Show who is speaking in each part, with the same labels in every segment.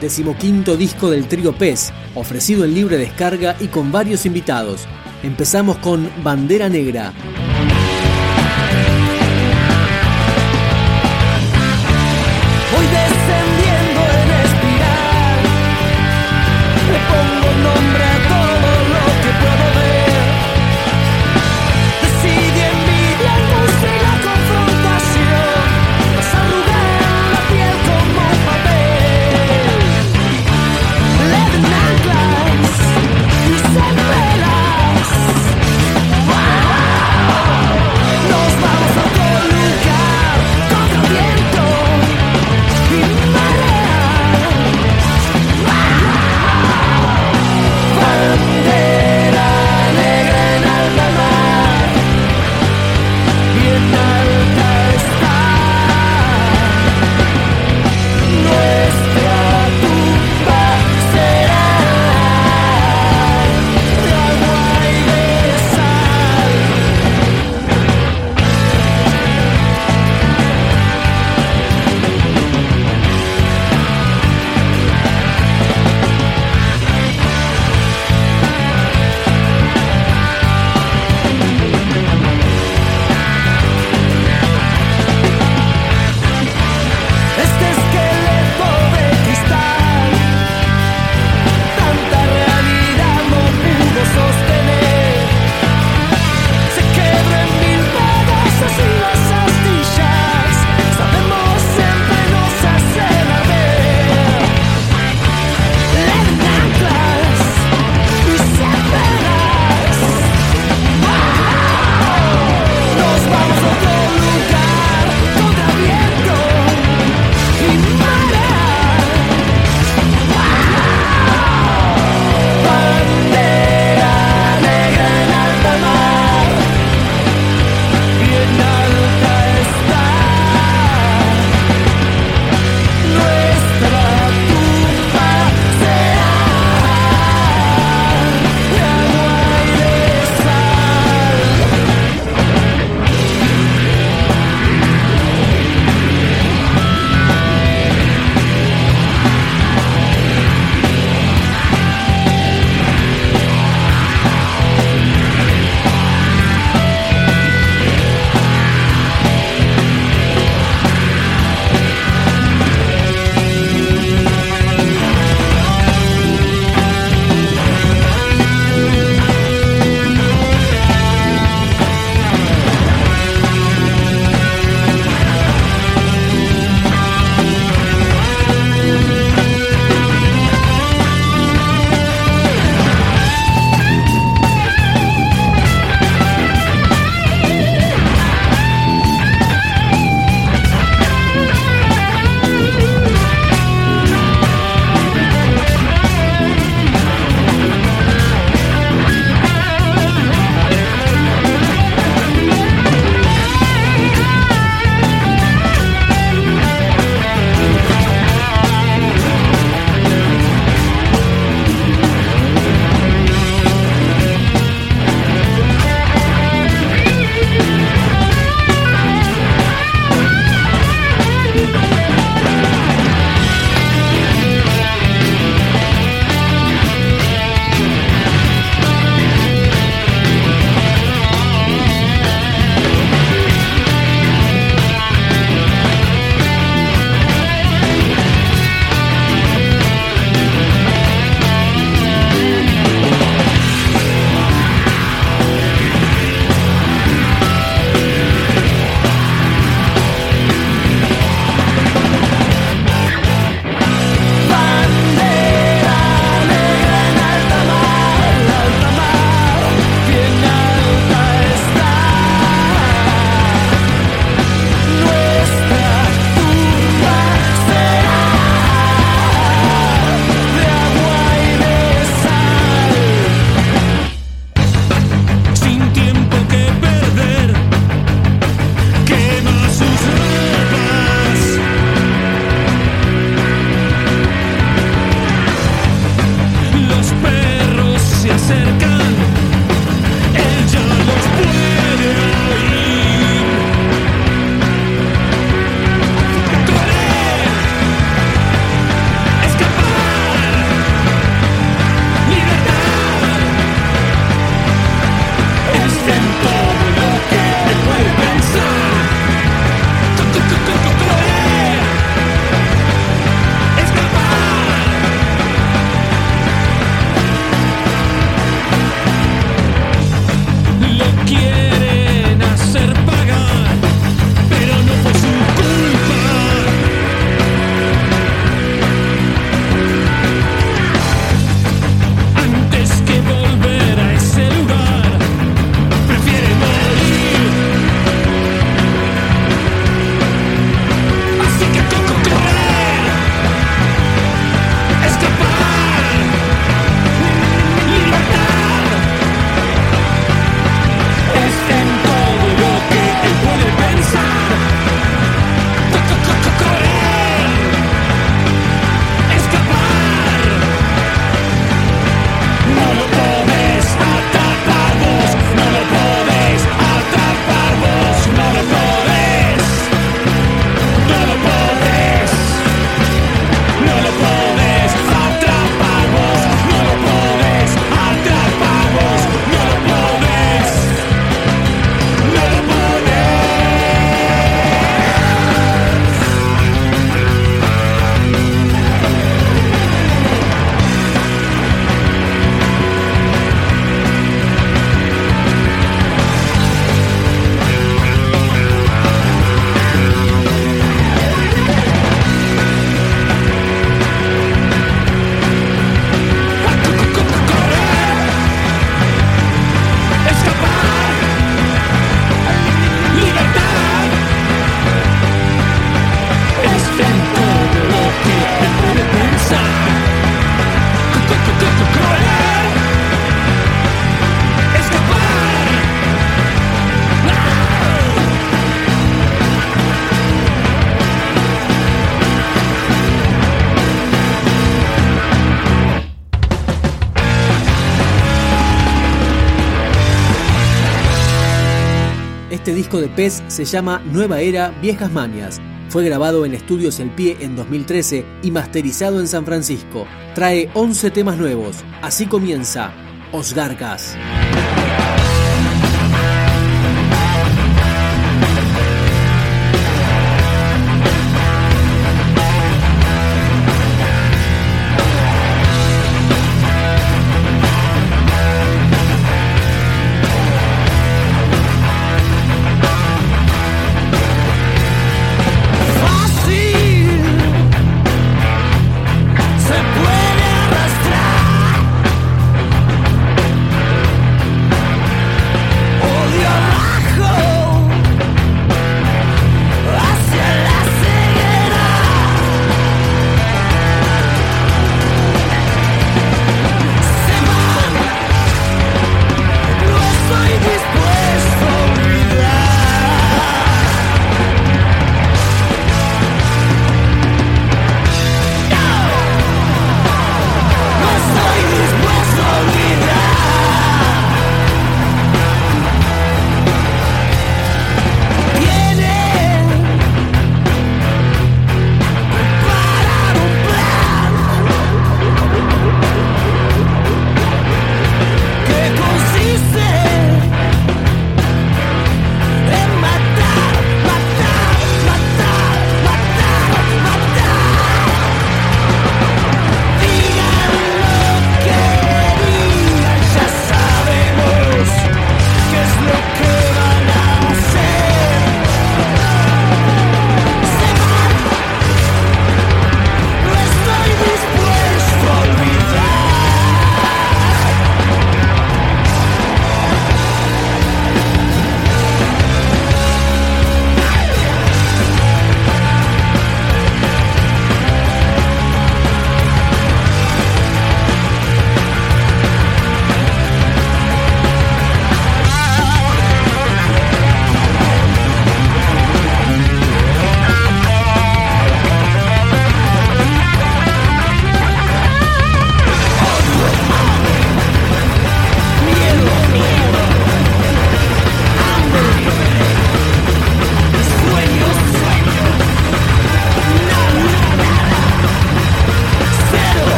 Speaker 1: Decimoquinto disco del trío Pez, ofrecido en libre descarga y con varios invitados. Empezamos con Bandera Negra. Este disco de Pez se llama Nueva Era, Viejas Manias fue grabado en Estudios El Pie en 2013 y masterizado en San Francisco. Trae 11 temas nuevos. Así comienza Osgarcas.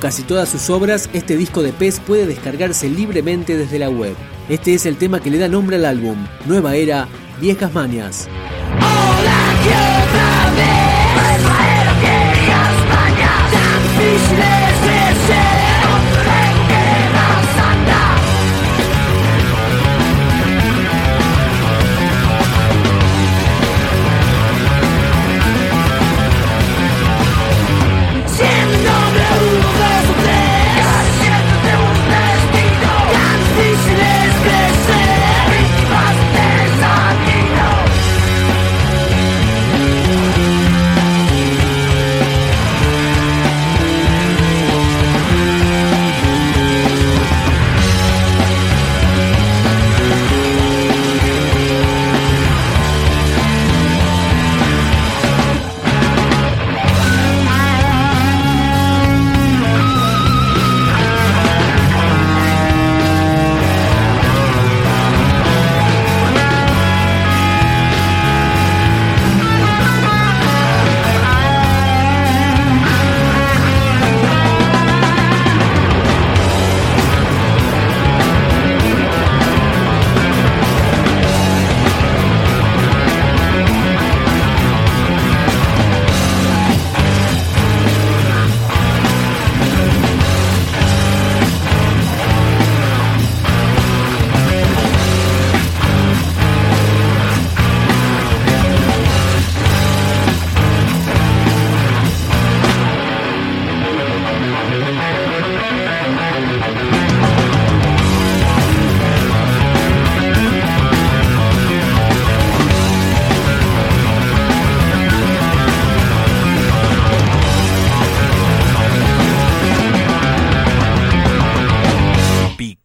Speaker 1: casi todas sus obras, este disco de Pez puede descargarse libremente desde la web. Este es el tema que le da nombre al álbum, Nueva Era, Viejas
Speaker 2: Manias.